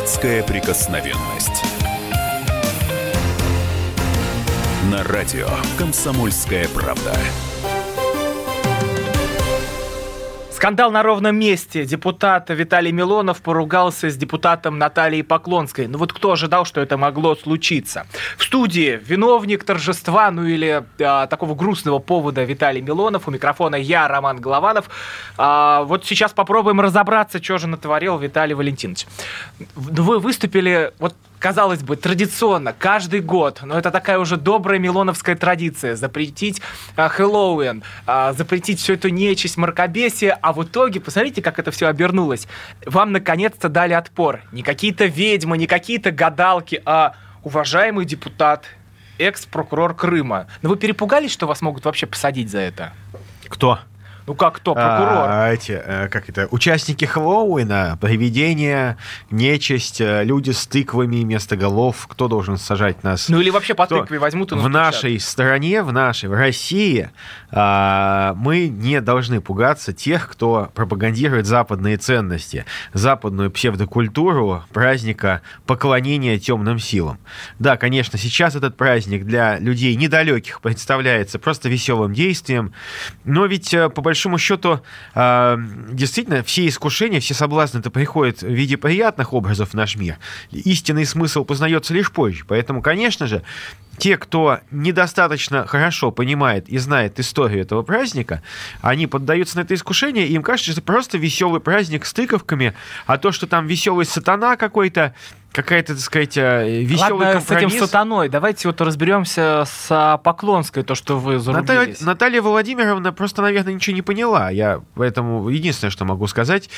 Датская прикосновенность. На радио «Комсомольская правда». Скандал на ровном месте. Депутат Виталий Милонов поругался с депутатом Натальей Поклонской. Ну вот кто ожидал, что это могло случиться? В студии виновник торжества, ну или а, такого грустного повода Виталий Милонов. У микрофона я, Роман Голованов. А, вот сейчас попробуем разобраться, что же натворил Виталий Валентинович. Вы выступили вот казалось бы, традиционно, каждый год, но это такая уже добрая милоновская традиция, запретить а, Хэллоуин, а, запретить всю эту нечисть, мракобесие, а в итоге, посмотрите, как это все обернулось. Вам наконец-то дали отпор. Не какие-то ведьмы, не какие-то гадалки, а уважаемый депутат, экс-прокурор Крыма. Но вы перепугались, что вас могут вообще посадить за это? Кто? Ну как кто, прокурор? А, эти, э, как это, участники Хэллоуина, привидения, нечисть, э, люди с тыквами вместо голов. Кто должен сажать нас? Ну или вообще по кто? тыкве возьмут и В нашей стране, в нашей, в России а, мы не должны пугаться тех, кто пропагандирует западные ценности, западную псевдокультуру праздника поклонения темным силам. Да, конечно, сейчас этот праздник для людей недалеких представляется просто веселым действием, но ведь э, по большому большому счету, э, действительно, все искушения, все соблазны это приходят в виде приятных образов в наш мир. Истинный смысл познается лишь позже. Поэтому, конечно же, те, кто недостаточно хорошо понимает и знает историю этого праздника, они поддаются на это искушение, и им кажется, что это просто веселый праздник с тыковками, а то, что там веселый сатана какой-то, какая-то, так сказать, э, веселый Ладно, компромисс. с этим сатаной. Давайте вот разберемся с Поклонской, то, что вы зарубились. Наталья, Наталья Владимировна просто, наверное, ничего не поняла. Я поэтому единственное, что могу сказать.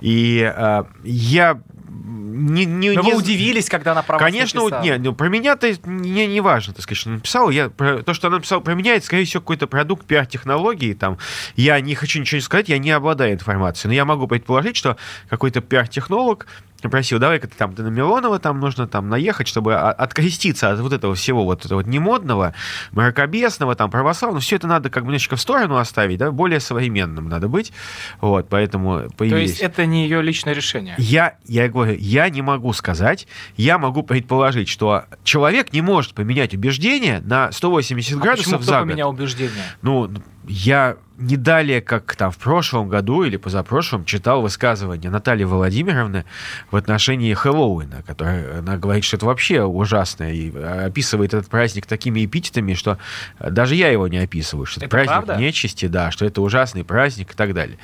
И э, я не, не, Но не... вы удивились, когда она про Конечно, написала. нет, ну, про меня-то не, не важно, так сказать, что написала. Я, про, то, что она написала про меня, это, скорее всего, какой-то продукт пиар-технологии. Там. Я не хочу ничего сказать, я не обладаю информацией, но я могу предположить, что какой-то пиар-технолог просил, давай-ка ты там ты на Милонова там нужно там наехать, чтобы откреститься от вот этого всего вот этого вот немодного, мракобесного, там, православного. Все это надо как бы немножечко в сторону оставить, да, более современным надо быть. Вот, поэтому появились. То есть это не ее личное решение? Я, я говорю, я не могу сказать, я могу предположить, что человек не может поменять убеждение на 180 а градусов почему за кто поменял убеждение? Ну, я не далее, как там в прошлом году или позапрошлом, читал высказывание Натальи Владимировны в отношении Хэллоуина, которая она говорит, что это вообще ужасно, и описывает этот праздник такими эпитетами, что даже я его не описываю, что это, это праздник правда? нечисти, да, что это ужасный праздник и так далее.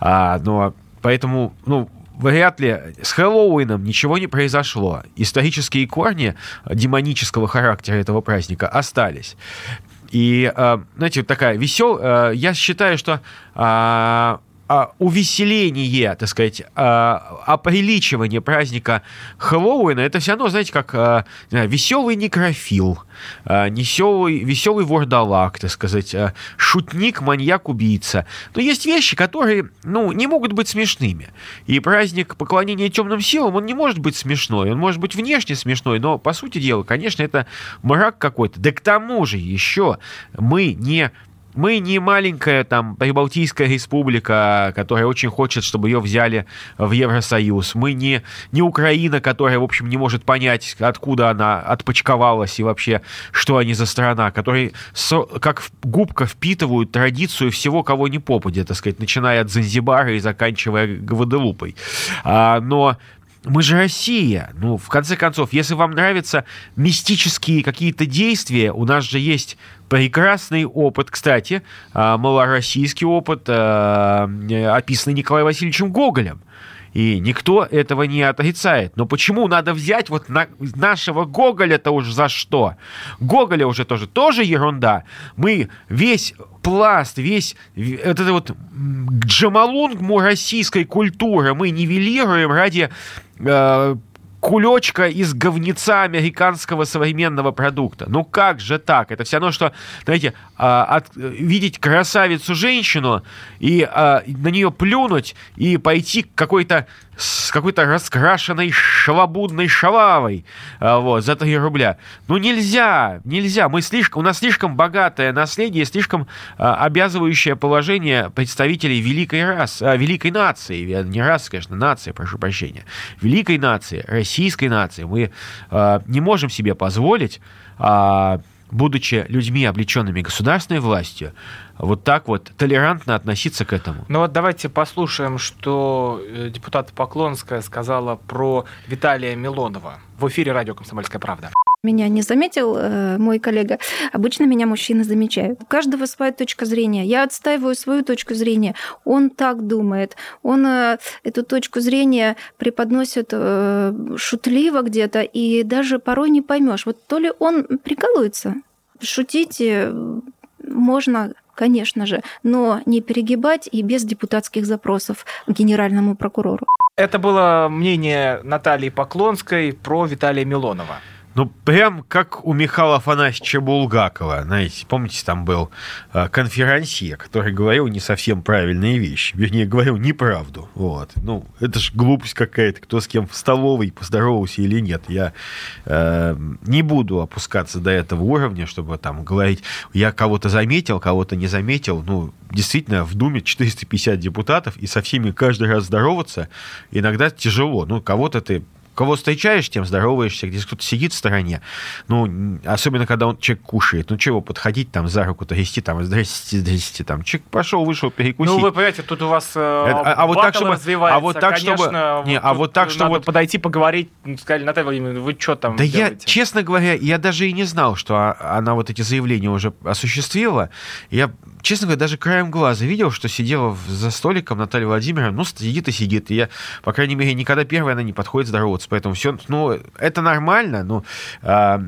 А, но поэтому, ну, вряд ли с Хэллоуином ничего не произошло. Исторические корни демонического характера этого праздника остались. И, э, знаете, такая весел... Э, я считаю, что а, а, увеселение, так сказать, а, оприличивание праздника Хэллоуина, это все равно, знаете, как а, веселый некрофил, веселый, веселый вордалак, так сказать, шутник, маньяк, убийца. Но есть вещи, которые, ну, не могут быть смешными. И праздник поклонения темным силам, он не может быть смешной. Он может быть внешне смешной, но, по сути дела, конечно, это мрак какой-то. Да к тому же еще мы не мы не маленькая там Прибалтийская республика, которая очень хочет, чтобы ее взяли в Евросоюз. Мы не, не Украина, которая, в общем, не может понять, откуда она отпочковалась и вообще, что они за страна, которые со, как губка впитывают традицию всего, кого не попадет, так сказать, начиная от Занзибара и заканчивая Гваделупой. А, но мы же Россия. Ну, в конце концов, если вам нравятся мистические какие-то действия, у нас же есть прекрасный опыт, кстати, а, малороссийский опыт, а, описанный Николаем Васильевичем Гоголем. И никто этого не отрицает. Но почему надо взять вот на, нашего Гоголя-то уже за что? Гоголя уже тоже, тоже ерунда. Мы весь пласт, весь вот это вот джамалунгму российской культуры мы нивелируем ради э, кулечка из говнеца американского современного продукта. Ну как же так? Это все равно, что, знаете, а, от, видеть красавицу-женщину и а, на нее плюнуть и пойти к какой-то с какой-то раскрашенной шалобудной шалавой а, вот, за 3 рубля. Ну нельзя, нельзя. Мы слишком, у нас слишком богатое наследие, слишком а, обязывающее положение представителей великой расы, а, великой нации, не расы, конечно, нации, прошу прощения, великой нации, российской нации. Мы а, не можем себе позволить а, будучи людьми, облеченными государственной властью, вот так вот толерантно относиться к этому. Ну вот давайте послушаем, что э, депутат Поклонская сказала про Виталия Милонова в эфире радио «Комсомольская правда». Меня не заметил э, мой коллега. Обычно меня мужчины замечают. У каждого своя точка зрения. Я отстаиваю свою точку зрения. Он так думает. Он э, эту точку зрения преподносит э, шутливо где-то, и даже порой не поймешь. Вот то ли он прикалывается. Шутить можно конечно же, но не перегибать и без депутатских запросов к генеральному прокурору. Это было мнение Натальи Поклонской про Виталия Милонова. Ну, прям как у Михаила Афанасьевича Булгакова. Знаете, помните, там был э, конферансье, который говорил не совсем правильные вещи. Вернее, говорил неправду. Вот. Ну, это же глупость какая-то. Кто с кем в столовой поздоровался или нет. Я э, не буду опускаться до этого уровня, чтобы там говорить, я кого-то заметил, кого-то не заметил. Ну, действительно, в Думе 450 депутатов, и со всеми каждый раз здороваться иногда тяжело. Ну, кого-то ты Кого встречаешь, тем здороваешься, где кто-то сидит в стороне. Ну, особенно, когда он человек кушает. Ну, чего подходить там за руку трясти, там, здрасте, здрасте, там, человек пошел, вышел, перекусить. Ну, вы понимаете, тут у вас э, Это, а, а вот так, чтобы, а вот так, Конечно, чтобы, не, а вот так, чтобы надо подойти поговорить, ну, сказали, Наталья Владимировна, вы что там Да делаете? я, честно говоря, я даже и не знал, что она вот эти заявления уже осуществила. Я честно говоря, даже краем глаза видел, что сидела за столиком Наталья Владимировна, ну, сидит и сидит. И я, по крайней мере, никогда первая она не подходит здороваться. Поэтому все, ну, это нормально, ну, э,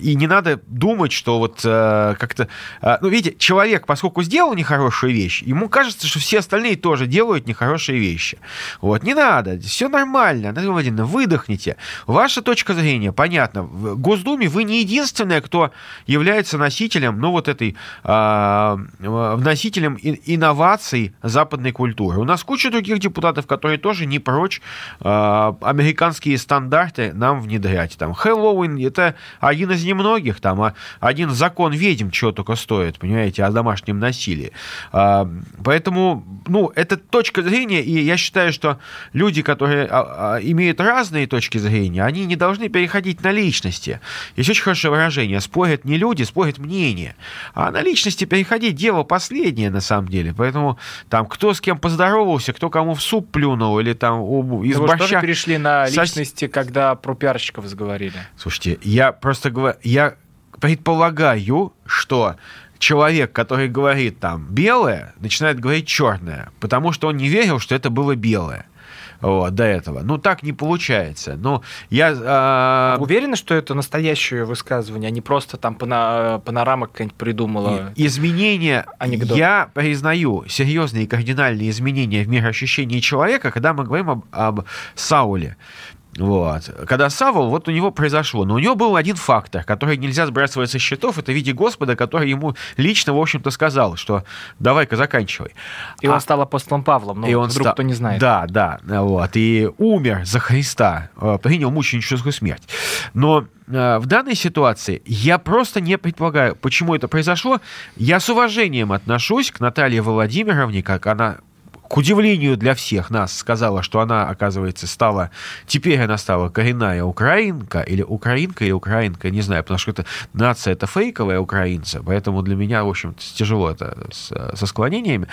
и не надо думать, что вот э, как-то... Э, ну, видите, человек, поскольку сделал нехорошую вещь, ему кажется, что все остальные тоже делают нехорошие вещи. Вот, не надо, все нормально. Наталья Владимировна, выдохните. Ваша точка зрения, понятно. В Госдуме вы не единственная, кто является носителем, ну, вот этой э, носителем инноваций западной культуры. У нас куча других депутатов, которые тоже не прочь э, американские стандарты нам внедрять. Там Хэллоуин — это один из немногих, там а один закон ведьм чего только стоит, понимаете, о домашнем насилии. Э, поэтому, ну, это точка зрения, и я считаю, что люди, которые э, имеют разные точки зрения, они не должны переходить на личности. Есть очень хорошее выражение. Спорят не люди, спорят мнения. А на личности переходить дело последнее, на самом деле. Поэтому там кто с кем поздоровался, кто кому в суп плюнул, или там из борща... перешли на личности, когда про пиарщиков заговорили? Слушайте, я просто говорю... Я предполагаю, что человек, который говорит там белое, начинает говорить черное, потому что он не верил, что это было белое вот, до этого. Ну, так не получается. Но я... Э... Уверены, что это настоящее высказывание, а не просто там пана... панорама какая-нибудь придумала? Изменения... Анекдот. Я признаю серьезные кардинальные изменения в мироощущении человека, когда мы говорим об, об Сауле. Вот. Когда Савол, вот у него произошло. Но у него был один фактор, который нельзя сбрасывать со счетов. Это в виде Господа, который ему лично, в общем-то, сказал, что давай-ка заканчивай. И а... он стал апостолом Павлом, ну, и он вдруг ста... кто не знает. Да, да. Вот. И умер за Христа, э, принял мученическую смерть. Но э, в данной ситуации я просто не предполагаю, почему это произошло. Я с уважением отношусь к Наталье Владимировне, как она к удивлению для всех нас, сказала, что она, оказывается, стала... Теперь она стала коренная украинка, или украинка, или украинка, не знаю, потому что это нация это фейковая украинца, поэтому для меня, в общем тяжело это с, со склонениями.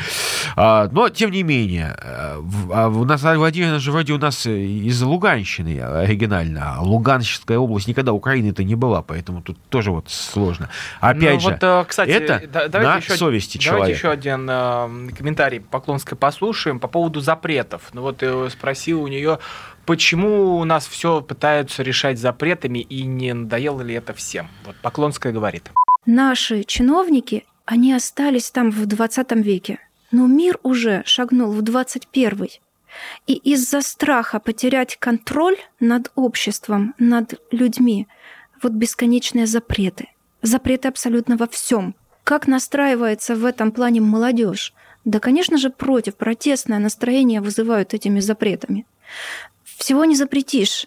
А, но, тем не менее, а у нас Владимировна же вроде у нас из Луганщины оригинально, а Луганская область никогда Украины-то не была, поэтому тут тоже вот сложно. Опять ну, же, вот, э, кстати, это да, на еще, совести человека. Давайте еще один э, комментарий Поклонской послушаем слушаем по поводу запретов. Ну вот я спросил у нее, почему у нас все пытаются решать запретами и не надоело ли это всем? Вот Поклонская говорит. Наши чиновники, они остались там в 20 веке, но мир уже шагнул в 21. И из-за страха потерять контроль над обществом, над людьми, вот бесконечные запреты. Запреты абсолютно во всем. Как настраивается в этом плане молодежь? Да, конечно же, против. Протестное настроение вызывают этими запретами. Всего не запретишь.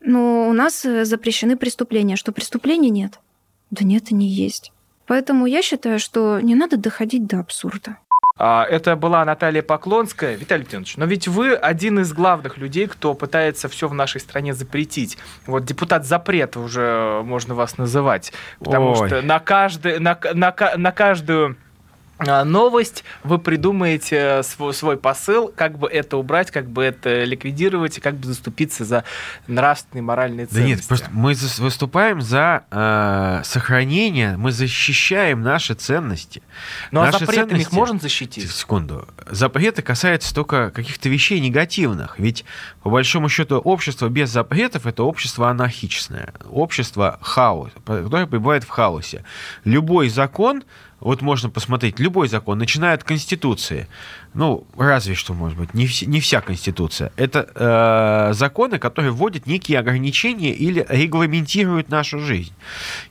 Но у нас э, запрещены преступления. Что преступлений нет? Да нет, и не есть. Поэтому я считаю, что не надо доходить до абсурда. А, это была Наталья Поклонская. Виталий Леонидович, но ведь вы один из главных людей, кто пытается все в нашей стране запретить. Вот депутат запрета уже можно вас называть. Потому Ой. что на, каждый, на, на, на каждую новость, вы придумаете э, свой, свой посыл, как бы это убрать, как бы это ликвидировать, и как бы заступиться за нравственные, моральные ценности. Да нет, просто мы выступаем за э, сохранение, мы защищаем наши ценности. Ну а запретами ценности, их можно защитить? Секунду. Запреты касаются только каких-то вещей негативных. Ведь, по большому счету, общество без запретов – это общество анархичное, общество хаос, которое пребывает в хаосе. Любой закон вот можно посмотреть, любой закон, начиная от Конституции, ну, разве что, может быть, не, вся, не вся Конституция, это э, законы, которые вводят некие ограничения или регламентируют нашу жизнь.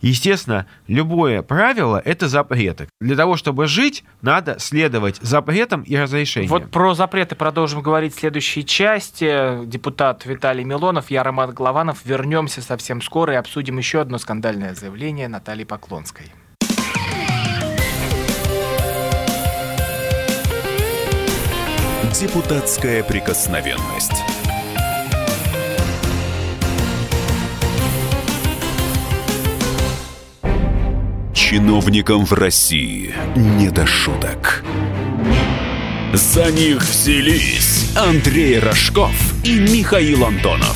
Естественно, любое правило – это запреты. Для того, чтобы жить, надо следовать запретам и разрешениям. Вот про запреты продолжим говорить в следующей части. Депутат Виталий Милонов, я Роман Голованов. Вернемся совсем скоро и обсудим еще одно скандальное заявление Натальи Поклонской. Депутатская прикосновенность. Чиновникам в России не до шуток. За них взялись Андрей Рожков и Михаил Антонов.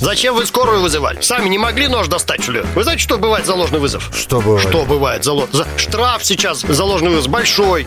Зачем вы скорую вызывали? Сами не могли нож достать, что ли? Вы знаете, что бывает за ложный вызов? Что бывает? Что бывает за, ло... за... Штраф сейчас за ложный вызов большой.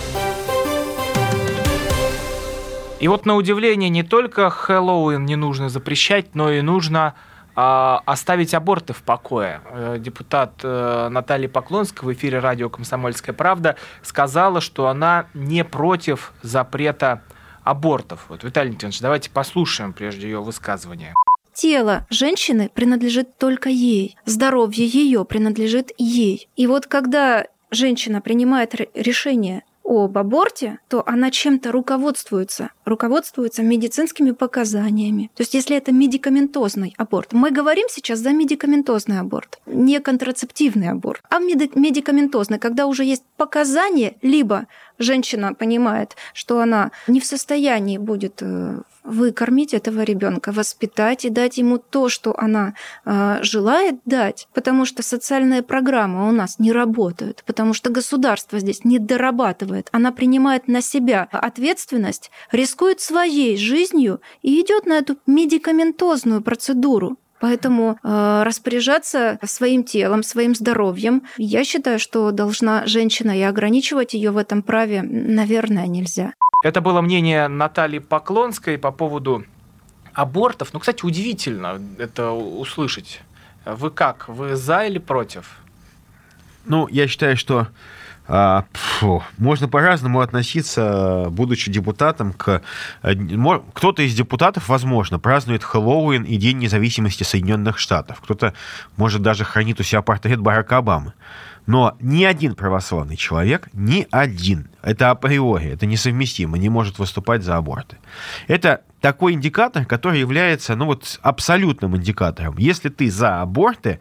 И вот на удивление не только Хэллоуин не нужно запрещать, но и нужно э, оставить аборты в покое. Э, депутат э, Наталья Поклонская в эфире радио «Комсомольская правда» сказала, что она не против запрета абортов. Вот, Виталий Леонидович, давайте послушаем прежде ее высказывание. Тело женщины принадлежит только ей, здоровье ее принадлежит ей. И вот когда женщина принимает решение об аборте, то она чем-то руководствуется, руководствуется медицинскими показаниями. То есть если это медикаментозный аборт, мы говорим сейчас за медикаментозный аборт, не контрацептивный аборт, а медикаментозный, когда уже есть показания, либо женщина понимает, что она не в состоянии будет э, выкормить этого ребенка, воспитать и дать ему то, что она э, желает дать, потому что социальные программы у нас не работают, потому что государство здесь не дорабатывает, она принимает на себя ответственность, рискует своей жизнью и идет на эту медикаментозную процедуру. Поэтому э, распоряжаться своим телом, своим здоровьем, я считаю, что должна женщина, и ограничивать ее в этом праве, наверное, нельзя. Это было мнение Натальи Поклонской по поводу абортов. Ну, кстати, удивительно это услышать. Вы как? Вы за или против? Ну, я считаю, что фу, можно по-разному относиться, будучи депутатом, к... Кто-то из депутатов, возможно, празднует Хэллоуин и День независимости Соединенных Штатов. Кто-то, может, даже хранит у себя портрет Барака Обамы. Но ни один православный человек, ни один, это априори, это несовместимо, не может выступать за аборты. Это такой индикатор, который является ну вот, абсолютным индикатором. Если ты за аборты,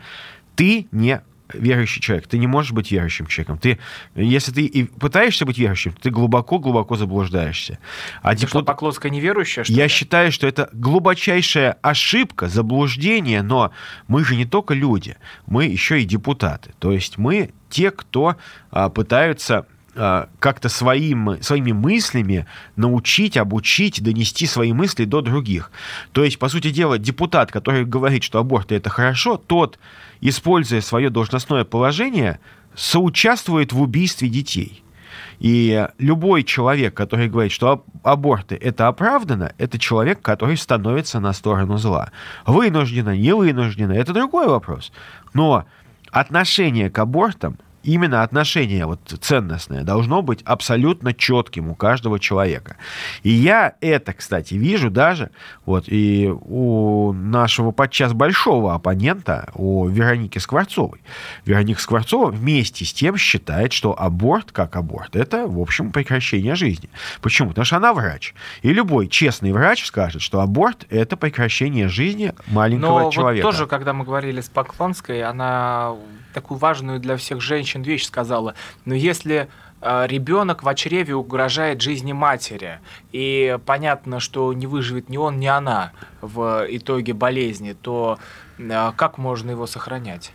ты не верующий человек. Ты не можешь быть верующим человеком. Ты, если ты и пытаешься быть верующим, ты глубоко-глубоко заблуждаешься. А ты что, Поклонская неверующая, что Я ли? считаю, что это глубочайшая ошибка, заблуждение, но мы же не только люди, мы еще и депутаты. То есть мы те, кто а, пытаются как-то своим, своими мыслями научить, обучить, донести свои мысли до других. То есть, по сути дела, депутат, который говорит, что аборт это хорошо, тот, используя свое должностное положение, соучаствует в убийстве детей. И любой человек, который говорит, что аборты это оправдано, это человек, который становится на сторону зла. Вынужденно, не вынужденно, это другой вопрос. Но отношение к абортам именно отношение вот ценностное должно быть абсолютно четким у каждого человека. И я это, кстати, вижу даже вот и у нашего подчас большого оппонента, у Вероники Скворцовой. Вероника Скворцова вместе с тем считает, что аборт как аборт, это, в общем, прекращение жизни. Почему? Потому что она врач. И любой честный врач скажет, что аборт – это прекращение жизни маленького Но человека. Вот тоже, когда мы говорили с Поклонской, она такую важную для всех женщин вещь сказала. Но если э, ребенок в чреве угрожает жизни матери, и понятно, что не выживет ни он, ни она в итоге болезни, то э, как можно его сохранять?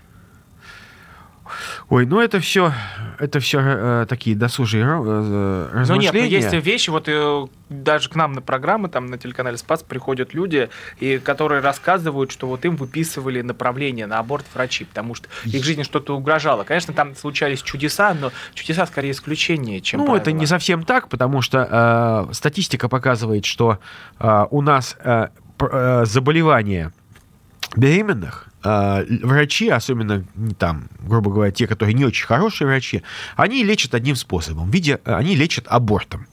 Ой, ну это все, это все э, такие досужие э, размышления. Ну нет, ну есть вещи, вот э, даже к нам на программы, там на телеканале Спас приходят люди, и, которые рассказывают, что вот им выписывали направление на аборт врачи, потому что их жизни что-то угрожало. Конечно, там случались чудеса, но чудеса скорее исключение, чем Ну, правило. это не совсем так, потому что э, статистика показывает, что э, у нас э, э, заболевания беременных врачи, особенно там, грубо говоря, те, которые не очень хорошие врачи, они лечат одним способом. В виде, они лечат абортом.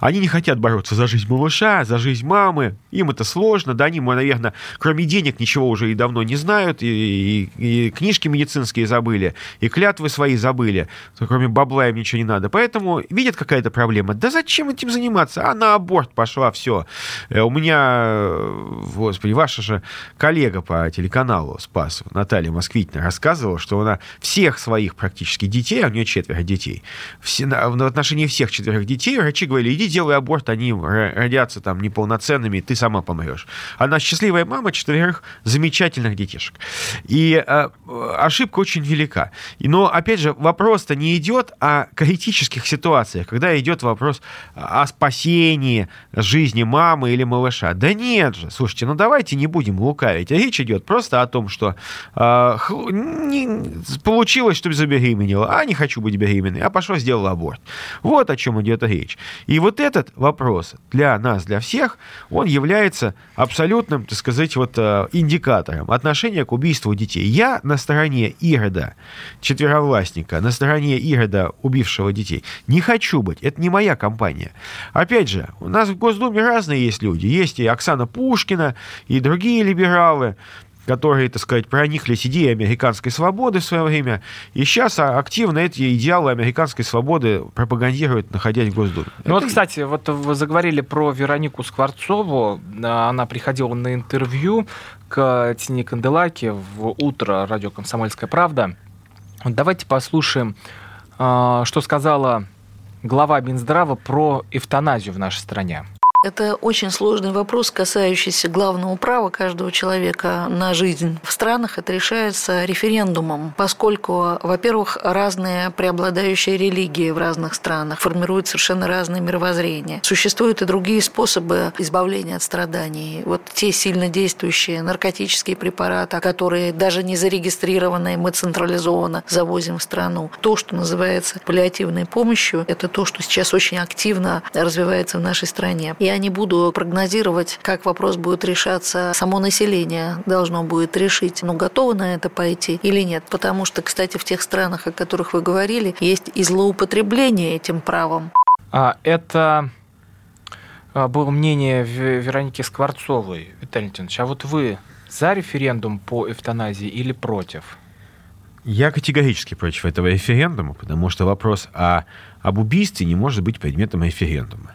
Они не хотят бороться за жизнь малыша, за жизнь мамы. Им это сложно, да, они, наверное, кроме денег ничего уже и давно не знают, и, и, и книжки медицинские забыли, и клятвы свои забыли, кроме бабла им ничего не надо. Поэтому видят какая-то проблема. Да зачем этим заниматься? А на аборт пошла, все. Э, у меня, господи, ваша же коллега по телеканалу Спас, Наталья Москвитина, рассказывала, что она всех своих практически детей, а у нее четверо детей, все, в отношении всех четверых детей врачи говорили, иди делай аборт, они родятся там неполноценными, ты сама помрешь. Она счастливая мама четверых замечательных детишек. И э, ошибка очень велика. Но, опять же, вопрос-то не идет о критических ситуациях, когда идет вопрос о спасении жизни мамы или малыша. Да нет же, слушайте, ну давайте не будем лукавить. Речь идет просто о том, что э, не, получилось, чтобы забеременела, а не хочу быть беременной, а пошла сделала аборт. Вот о чем идет речь. И вот этот вопрос для нас, для всех, он является абсолютным, так сказать, вот э, индикатором отношения к убийству детей. Я на стороне Ирода, четверовластника, на стороне Ирода, убившего детей. Не хочу быть. Это не моя компания. Опять же, у нас в Госдуме разные есть люди. Есть и Оксана Пушкина, и другие либералы которые, так сказать, прониклись идеей американской свободы в свое время, и сейчас активно эти идеалы американской свободы пропагандируют, находясь в Госдуме. Ну Это... вот, кстати, вот вы заговорили про Веронику Скворцову, она приходила на интервью к Тине Канделаке в утро радио «Комсомольская правда». Давайте послушаем, а, что сказала глава Минздрава про эвтаназию в нашей стране. Это очень сложный вопрос, касающийся главного права каждого человека на жизнь. В странах это решается референдумом, поскольку, во-первых, разные преобладающие религии в разных странах формируют совершенно разные мировоззрения. Существуют и другие способы избавления от страданий. Вот те сильно действующие наркотические препараты, которые даже не зарегистрированные, мы централизованно завозим в страну. То, что называется паллиативной помощью, это то, что сейчас очень активно развивается в нашей стране. И я не буду прогнозировать, как вопрос будет решаться. Само население должно будет решить, ну, готово на это пойти или нет. Потому что, кстати, в тех странах, о которых вы говорили, есть и злоупотребление этим правом. А это а, было мнение Вероники Скворцовой, Виталий Леонидович. А вот вы за референдум по эвтаназии или против? Я категорически против этого референдума, потому что вопрос о, об убийстве не может быть предметом референдума.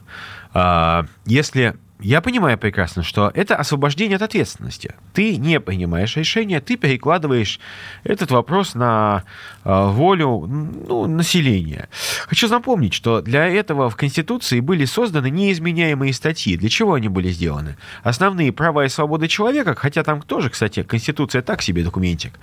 А, если я понимаю прекрасно, что это освобождение от ответственности. Ты не принимаешь решения, ты перекладываешь этот вопрос на э, волю ну, населения. Хочу напомнить, что для этого в Конституции были созданы неизменяемые статьи. Для чего они были сделаны? Основные права и свободы человека, хотя там тоже, кстати, Конституция так себе документик,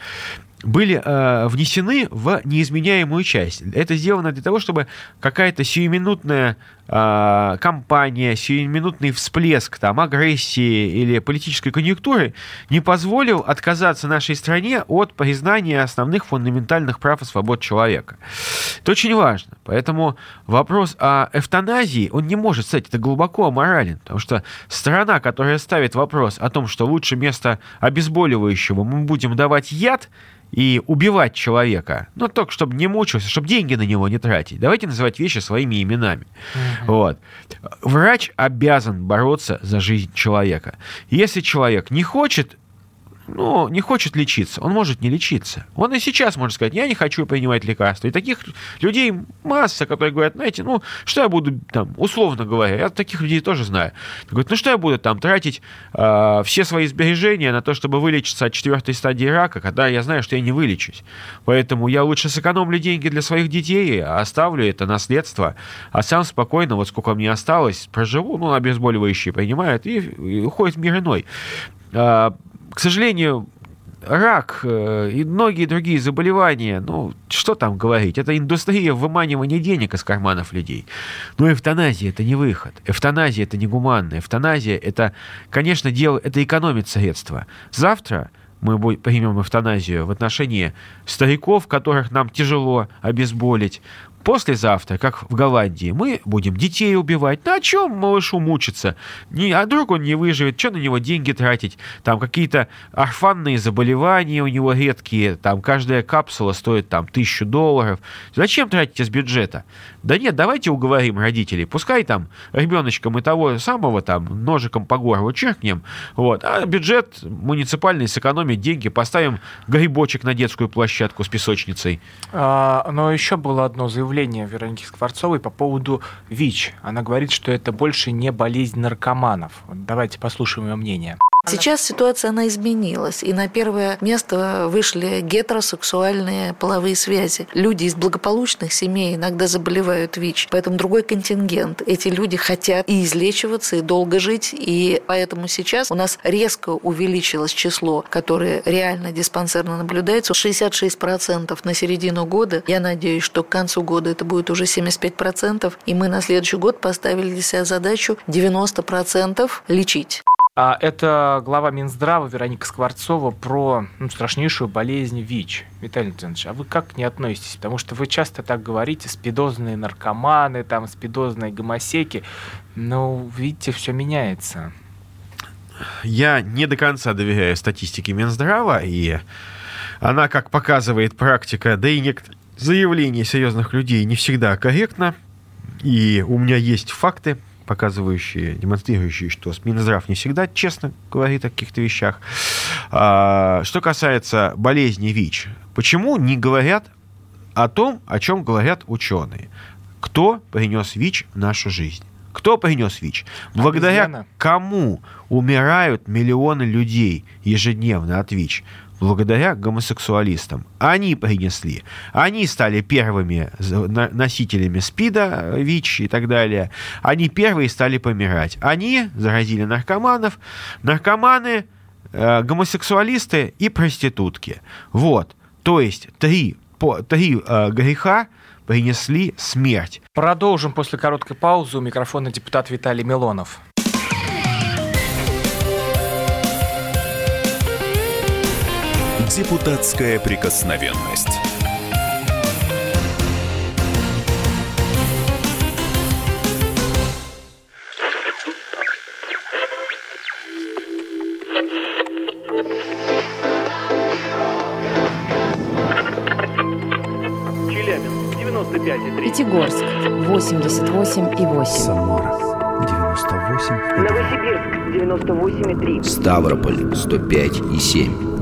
были э, внесены в неизменяемую часть. Это сделано для того, чтобы какая-то сиюминутная э, кампания, сиюминутный всплеск там, агрессии или политической конъюнктуры не позволил отказаться нашей стране от признания основных фундаментальных прав и свобод человека. Это очень важно. Поэтому вопрос о эвтаназии, он не может стать, это глубоко аморален, потому что страна, которая ставит вопрос о том, что лучше вместо обезболивающего мы будем давать яд, и убивать человека, ну, только чтобы не мучился, чтобы деньги на него не тратить. Давайте называть вещи своими именами. Mm-hmm. Вот. Врач обязан бороться за жизнь человека. Если человек не хочет ну, не хочет лечиться, он может не лечиться. Он и сейчас может сказать, я не хочу принимать лекарства. И таких людей масса, которые говорят, знаете, ну, что я буду там, условно говоря, я таких людей тоже знаю. Говорят, ну, что я буду там тратить э, все свои сбережения на то, чтобы вылечиться от четвертой стадии рака, когда я знаю, что я не вылечусь. Поэтому я лучше сэкономлю деньги для своих детей, оставлю это наследство, а сам спокойно, вот сколько мне осталось, проживу, ну, обезболивающие принимают, и, и уходит мир иной. К сожалению, рак э, и многие другие заболевания, ну, что там говорить, это индустрия выманивания денег из карманов людей. Но эвтаназия – это не выход. Эвтаназия – это не гуманно. Эвтаназия – это, конечно, дело, это экономит средства. Завтра мы примем эвтаназию в отношении стариков, которых нам тяжело обезболить послезавтра, как в Голландии, мы будем детей убивать. Да о чем малышу мучиться? Не, а вдруг он не выживет? Что на него деньги тратить? Там какие-то орфанные заболевания у него редкие. Там каждая капсула стоит там тысячу долларов. Зачем тратить из бюджета? Да нет, давайте уговорим родителей. Пускай там ребеночка мы того самого там ножиком по горлу черкнем. Вот. А бюджет муниципальный сэкономит деньги. Поставим грибочек на детскую площадку с песочницей. А, но еще было одно заявление заявление Вероники Скворцовой по поводу ВИЧ. Она говорит, что это больше не болезнь наркоманов. Давайте послушаем ее мнение. Сейчас ситуация, она изменилась, и на первое место вышли гетеросексуальные половые связи. Люди из благополучных семей иногда заболевают ВИЧ, поэтому другой контингент. Эти люди хотят и излечиваться, и долго жить, и поэтому сейчас у нас резко увеличилось число, которое реально диспансерно наблюдается. 66% на середину года. Я надеюсь, что к концу года это будет уже 75%, и мы на следующий год поставили для себя задачу 90% лечить. А это глава Минздрава Вероника Скворцова про ну, страшнейшую болезнь ВИЧ. Виталий Леонидович, а вы как не относитесь? Потому что вы часто так говорите, спидозные наркоманы, там, спидозные гомосеки. Но, видите, все меняется. Я не до конца доверяю статистике Минздрава, и она, как показывает практика, да и некоторые заявления серьезных людей не всегда корректно. И у меня есть факты, показывающие, демонстрирующие, что Минздрав не всегда честно говорит о каких-то вещах. А, что касается болезни ВИЧ, почему не говорят о том, о чем говорят ученые? Кто принес ВИЧ в нашу жизнь? Кто принес ВИЧ? Благодаря кому умирают миллионы людей ежедневно от ВИЧ? Благодаря гомосексуалистам. Они принесли. Они стали первыми носителями СПИДа, ВИЧ и так далее. Они первые стали помирать. Они заразили наркоманов. Наркоманы, э, гомосексуалисты и проститутки. Вот. То есть три, по, три э, греха принесли смерть. Продолжим после короткой паузы. У микрофона депутат Виталий Милонов. Депутатская прикосновенность. Челябинск, 95,3. Пятигорск, 88,8. Самара, 98,2. Новосибирск, 98,3. Ставрополь, 105,7.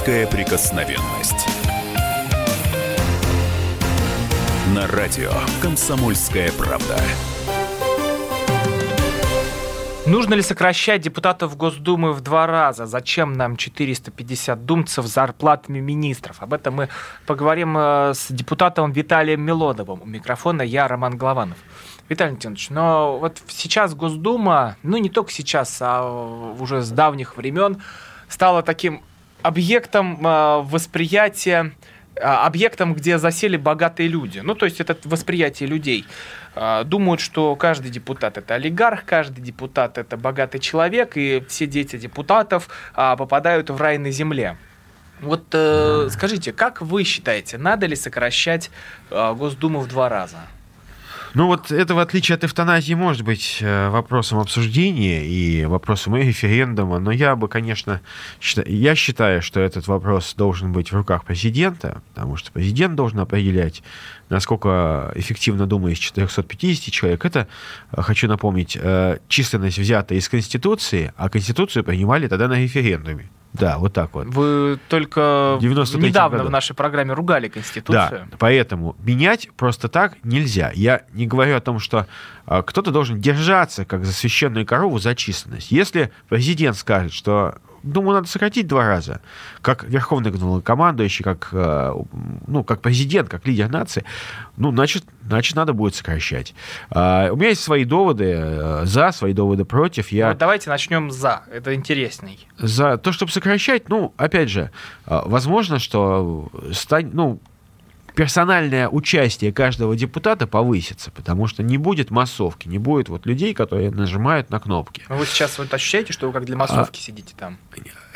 Депутатская прикосновенность. На радио «Комсомольская правда». Нужно ли сокращать депутатов Госдумы в два раза? Зачем нам 450 думцев с зарплатами министров? Об этом мы поговорим э, с депутатом Виталием Милоновым. У микрофона я, Роман Голованов. Виталий Леонидович, но вот сейчас Госдума, ну не только сейчас, а уже с давних времен, стала таким объектом э, восприятия а, объектом, где засели богатые люди. Ну, то есть это восприятие людей. А, думают, что каждый депутат это олигарх, каждый депутат это богатый человек, и все дети депутатов а, попадают в рай на земле. Вот э, скажите, как вы считаете, надо ли сокращать э, Госдуму в два раза? Ну вот это, в отличие от эвтаназии, может быть э, вопросом обсуждения и вопросом референдума, но я бы, конечно, я считаю, что этот вопрос должен быть в руках президента, потому что президент должен определять, насколько эффективно думает из 450 человек. Это, э, хочу напомнить, э, численность взята из Конституции, а Конституцию принимали тогда на референдуме. Да, вот так вот. Вы только недавно году. в нашей программе ругали Конституцию. Да, поэтому менять просто так нельзя. Я не говорю о том, что а, кто-то должен держаться, как за священную корову, за численность. Если президент скажет, что думаю, надо сократить два раза. Как верховный главнокомандующий, как, э, ну, как президент, как лидер нации, ну, значит, значит, надо будет сокращать. А, у меня есть свои доводы э, за, свои доводы против. Я... Ну, давайте начнем за, это интересней. За то, чтобы сокращать, ну, опять же, э, возможно, что стань, ну, персональное участие каждого депутата повысится, потому что не будет массовки, не будет вот людей, которые нажимают на кнопки. Но вы сейчас вот ощущаете, что вы как для массовки а, сидите там?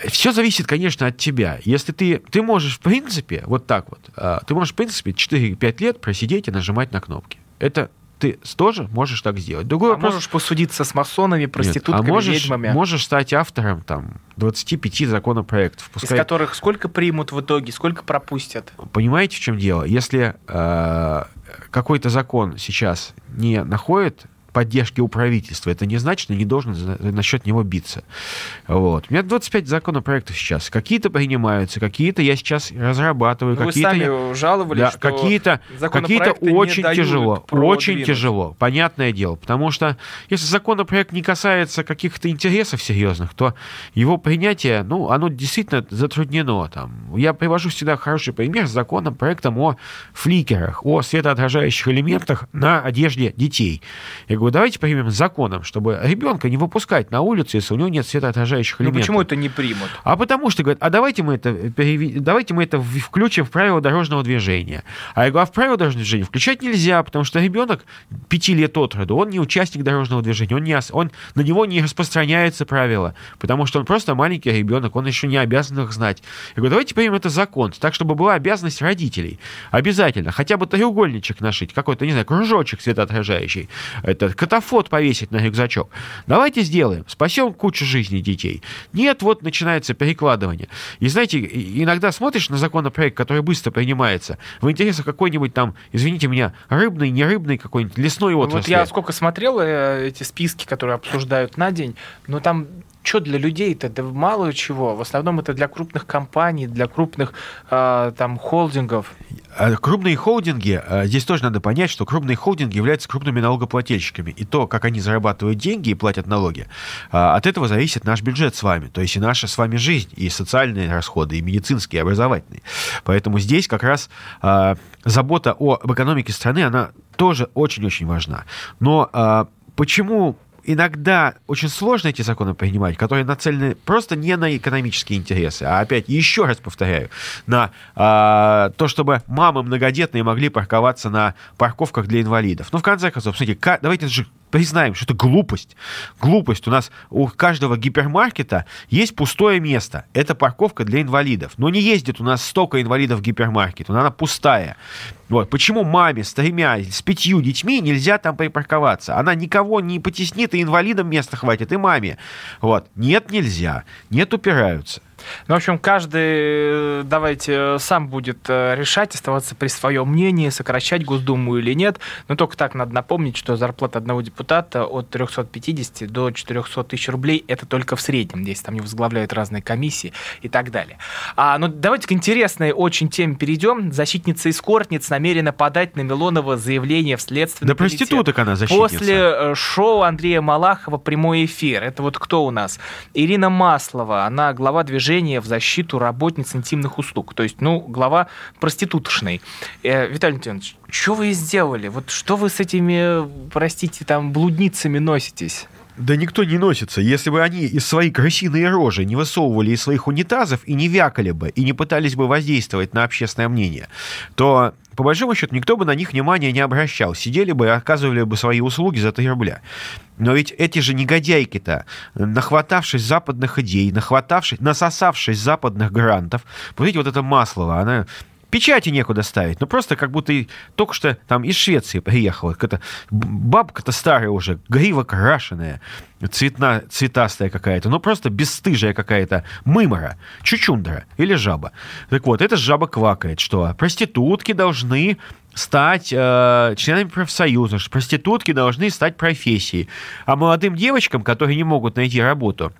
Все зависит, конечно, от тебя. Если ты, ты можешь, в принципе, вот так вот, а, ты можешь, в принципе, 4-5 лет просидеть и нажимать на кнопки. Это ты тоже можешь так сделать. Другой а вопрос... можешь посудиться с масонами, проститутками, Нет, а можешь, ведьмами? можешь стать автором там 25 законопроектов. Пускай... Из которых сколько примут в итоге, сколько пропустят? Понимаете, в чем дело? Если э, какой-то закон сейчас не находит поддержки у правительства. Это не значит, что не должен насчет него биться. Вот. У меня 25 законопроектов сейчас. Какие-то принимаются, какие-то я сейчас разрабатываю. Ну, какие-то вы сами я... жаловались, да, что какие-то, какие-то очень тяжело. Очень тяжело. Понятное дело. Потому что если законопроект не касается каких-то интересов серьезных, то его принятие, ну, оно действительно затруднено. Там. Я привожу всегда хороший пример с законопроектом о фликерах, о светоотражающих элементах на одежде детей. Я говорю, давайте примем законом, чтобы ребенка не выпускать на улицу, если у него нет светоотражающих элементов. Ну почему это не примут? А потому что говорят, а давайте мы это, давайте мы это включим в правила дорожного движения. А я говорю, а в правила дорожного движения включать нельзя, потому что ребенок пяти лет от роду, он не участник дорожного движения, он, не, он, на него не распространяется правила, потому что он просто маленький ребенок, он еще не обязан их знать. Я говорю, давайте примем это закон, так, чтобы была обязанность родителей. Обязательно. Хотя бы треугольничек нашить, какой-то, не знаю, кружочек светоотражающий. Это катафот повесить на рюкзачок. Давайте сделаем, спасем кучу жизней детей. Нет, вот начинается перекладывание. И знаете, иногда смотришь на законопроект, который быстро принимается, в интересах какой-нибудь там, извините меня, рыбный, не рыбный какой-нибудь, лесной отрасли. Вот я сколько смотрел э, эти списки, которые обсуждают на день, но там что для людей-то? Да мало чего. В основном это для крупных компаний, для крупных э, там холдингов. А крупные холдинги, а, здесь тоже надо понять, что крупные холдинги являются крупными налогоплательщиками. И то, как они зарабатывают деньги и платят налоги, от этого зависит наш бюджет с вами. То есть и наша с вами жизнь, и социальные расходы, и медицинские, и образовательные. Поэтому здесь как раз забота о, об экономике страны, она тоже очень-очень важна. Но почему иногда очень сложно эти законы принимать, которые нацелены просто не на экономические интересы, а опять, еще раз повторяю, на а, то, чтобы мамы многодетные могли парковаться на парковках для инвалидов. Ну, в конце концов, смотрите, давайте же признаем, что это глупость. Глупость. У нас у каждого гипермаркета есть пустое место. Это парковка для инвалидов. Но не ездит у нас столько инвалидов в гипермаркет. Она пустая. Вот. Почему маме с тремя, с пятью детьми нельзя там припарковаться? Она никого не потеснит, и инвалидам места хватит, и маме. Вот. Нет, нельзя. Нет, упираются. Ну, в общем, каждый, э, давайте, сам будет э, решать, оставаться при своем мнении, сокращать Госдуму или нет. Но только так надо напомнить, что зарплата одного депутата от 350 до 400 тысяч рублей – это только в среднем, если там не возглавляют разные комиссии и так далее. А, ну, давайте к интересной очень теме перейдем. Защитница эскортниц намерена подать на Милонова заявление в следственный Да проституток она защитница. После э, шоу Андрея Малахова «Прямой эфир». Это вот кто у нас? Ирина Маслова, она глава движения движение в защиту работниц интимных услуг. То есть, ну, глава проституточной. Э, Виталий Леонидович, что вы сделали? Вот что вы с этими, простите, там, блудницами носитесь? Да никто не носится. Если бы они из своей крысиной рожи не высовывали из своих унитазов и не вякали бы, и не пытались бы воздействовать на общественное мнение, то, по большому счету, никто бы на них внимания не обращал. Сидели бы и оказывали бы свои услуги за 3 рубля. Но ведь эти же негодяйки-то, нахватавшись западных идей, нахватавшись, насосавшись западных грантов, посмотрите, вот это Маслова, она печати некуда ставить. Ну, просто как будто только что там из Швеции приехала. Какая-то бабка-то старая уже, грива крашеная, цветна, цветастая какая-то. Ну, просто бесстыжая какая-то мымора, чучундра или жаба. Так вот, эта жаба квакает, что проститутки должны стать э, членами профсоюза, что проститутки должны стать профессией. А молодым девочкам, которые не могут найти работу,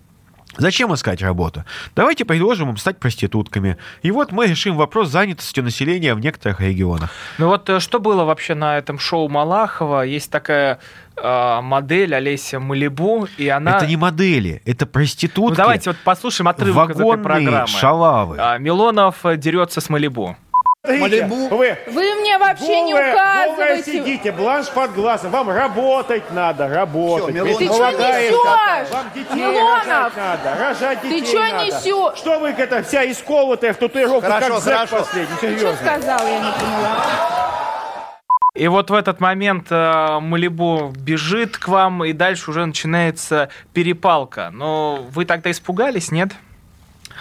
Зачем искать работу? Давайте предложим им стать проститутками. И вот мы решим вопрос занятости населения в некоторых регионах. Ну вот э, что было вообще на этом шоу Малахова? Есть такая э, модель Олеся Малибу, и она... Это не модели, это проститутки. Ну давайте вот послушаем отрывок из этой программы. шалавы. А, Милонов дерется с Малибу. Малибу. Вы, вы мне вообще не указываете. Голые сидите, бланш под глазом. Вам работать надо, работать. Все, Ты что несешь? Вам детей Милонов. рожать надо, рожать детей Ты что надо. несешь? Что вы это вся исколотая в татуировках, хорошо, как хорошо. последний? Ты что сказал, я не поняла. И вот в этот момент э, Малибу бежит к вам, и дальше уже начинается перепалка. Но вы тогда испугались, нет?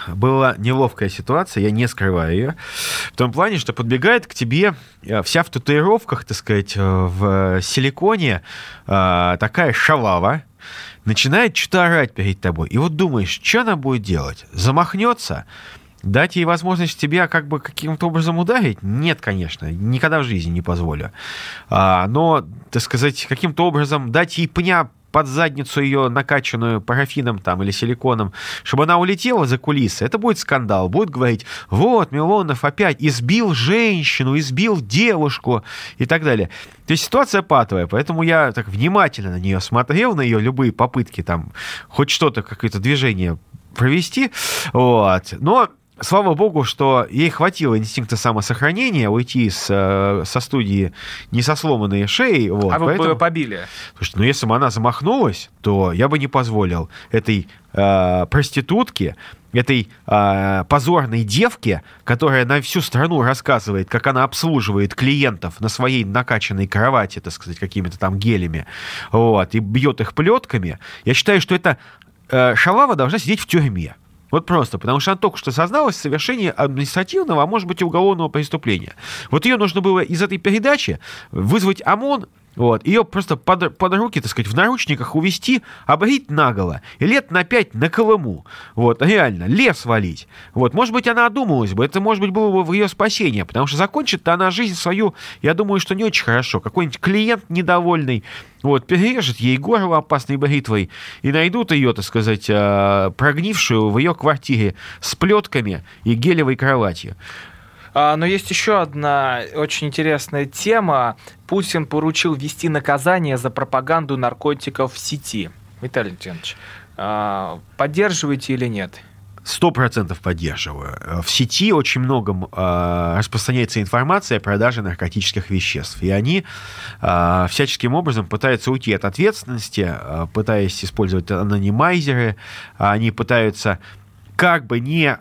Была неловкая ситуация, я не скрываю ее, в том плане, что подбегает к тебе э, вся в татуировках, так сказать, э, в силиконе э, такая шалава, начинает что-то орать перед тобой. И вот думаешь, что она будет делать? Замахнется? Дать ей возможность тебя как бы каким-то образом ударить? Нет, конечно, никогда в жизни не позволю. А, но, так сказать, каким-то образом дать ей пня под задницу ее накачанную парафином там или силиконом, чтобы она улетела за кулисы, это будет скандал. Будет говорить, вот, Милонов опять избил женщину, избил девушку и так далее. То есть ситуация патовая, поэтому я так внимательно на нее смотрел, на ее любые попытки там хоть что-то, какое-то движение провести. Вот. Но слава богу, что ей хватило инстинкта самосохранения уйти с, э, со студии не со сломанной шеей. Вот, а вы поэтому... бы ее побили? Слушайте, ну если бы она замахнулась, то я бы не позволил этой э, проститутке, этой э, позорной девке, которая на всю страну рассказывает, как она обслуживает клиентов на своей накачанной кровати, так сказать, какими-то там гелями, вот, и бьет их плетками, я считаю, что эта э, шалава должна сидеть в тюрьме. Вот просто, потому что она только что созналась в совершении административного, а может быть и уголовного преступления. Вот ее нужно было из этой передачи вызвать ОМОН, вот. Ее просто под, под руки, так сказать, в наручниках увести, обрить наголо. И лет на пять на Колыму. Вот, реально, лес валить. Вот, может быть, она одумалась бы. Это, может быть, было бы в ее спасение. Потому что закончит-то она жизнь свою, я думаю, что не очень хорошо. Какой-нибудь клиент недовольный, вот, перережет ей горло опасной бритвой и найдут ее, так сказать, а, прогнившую в ее квартире с плетками и гелевой кроватью. А, но есть еще одна очень интересная тема. Путин поручил ввести наказание за пропаганду наркотиков в сети. Виталий Леонидович, а, поддерживаете или нет? Сто процентов поддерживаю. В сети очень много э, распространяется информация о продаже наркотических веществ. И они всяческим образом пытаются уйти от ответственности, пытаясь использовать анонимайзеры. Они пытаются как бы не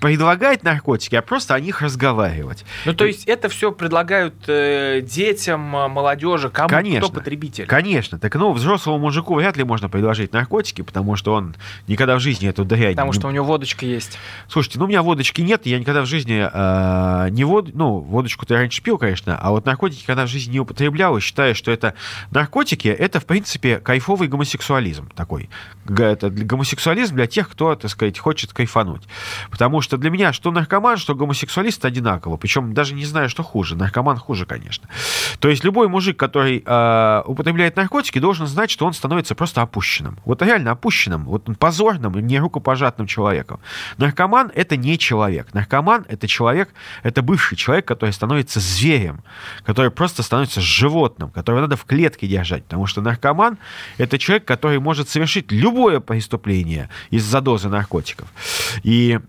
предлагать наркотики, а просто о них разговаривать. Ну, то есть это все предлагают э, детям, э, молодежи, кому Конечно. кто потребитель? Конечно. Так, ну, взрослому мужику вряд ли можно предложить наркотики, потому что он никогда в жизни эту дрянь... Потому не- что у него водочка есть. Слушайте, ну, у меня водочки нет, я никогда в жизни э, не вод... Ну, водочку ты раньше пил, конечно, а вот наркотики когда в жизни не употреблял, и считаю, что это наркотики, это, в принципе, кайфовый гомосексуализм такой. Это гомосексуализм для тех, кто, так сказать, хочет кайфануть. Потому что для меня что наркоман, что гомосексуалист одинаково. Причем даже не знаю, что хуже. Наркоман хуже, конечно. То есть любой мужик, который э, употребляет наркотики, должен знать, что он становится просто опущенным. Вот реально опущенным, вот позорным, не рукопожатным человеком. Наркоман — это не человек. Наркоман — это человек, это бывший человек, который становится зверем, который просто становится животным, которого надо в клетке держать. Потому что наркоман — это человек, который может совершить любое преступление из-за дозы наркотиков. И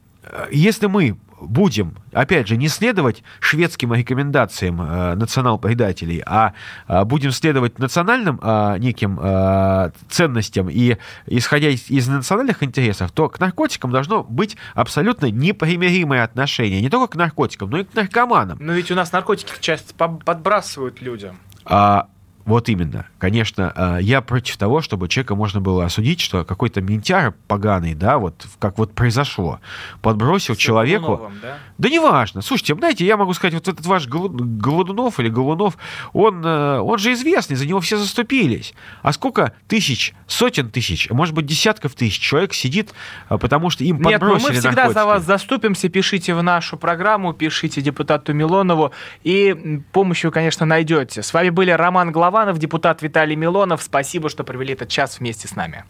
если мы будем, опять же, не следовать шведским рекомендациям э, национал-предателей, а э, будем следовать национальным э, неким э, ценностям и исходя из, из национальных интересов, то к наркотикам должно быть абсолютно непримиримое отношение. Не только к наркотикам, но и к наркоманам. Но ведь у нас наркотики часто по- подбрасывают людям. А, вот именно. Конечно, а, я против того, чтобы человека можно было осудить, что какой-то ментяр поганый, да, вот как вот произошло, подбросил человеку... Голуновым, да? Да неважно. Слушайте, знаете, я могу сказать, вот этот ваш Голу- Голодунов или Голунов, он, э, он же известный, за него все заступились. А сколько тысяч, сотен тысяч, а может быть, десятков тысяч человек сидит, а, потому что им Нет, ну подбросили мы всегда за наркотики? вас заступимся. Пишите в нашу программу, пишите депутату Милонову. И м, помощь вы, конечно, найдете. С вами были Роман Голованов, депутат Виталий Милонов. Спасибо, что провели этот час вместе с нами.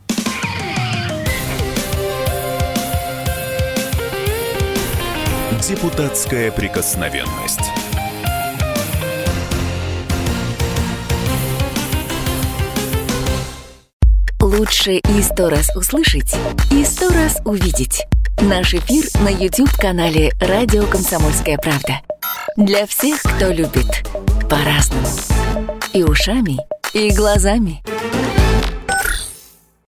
Депутатская прикосновенность. Лучше и сто раз услышать, и сто раз увидеть. Наш эфир на YouTube-канале «Радио Комсомольская правда». Для всех, кто любит по-разному и ушами, и глазами.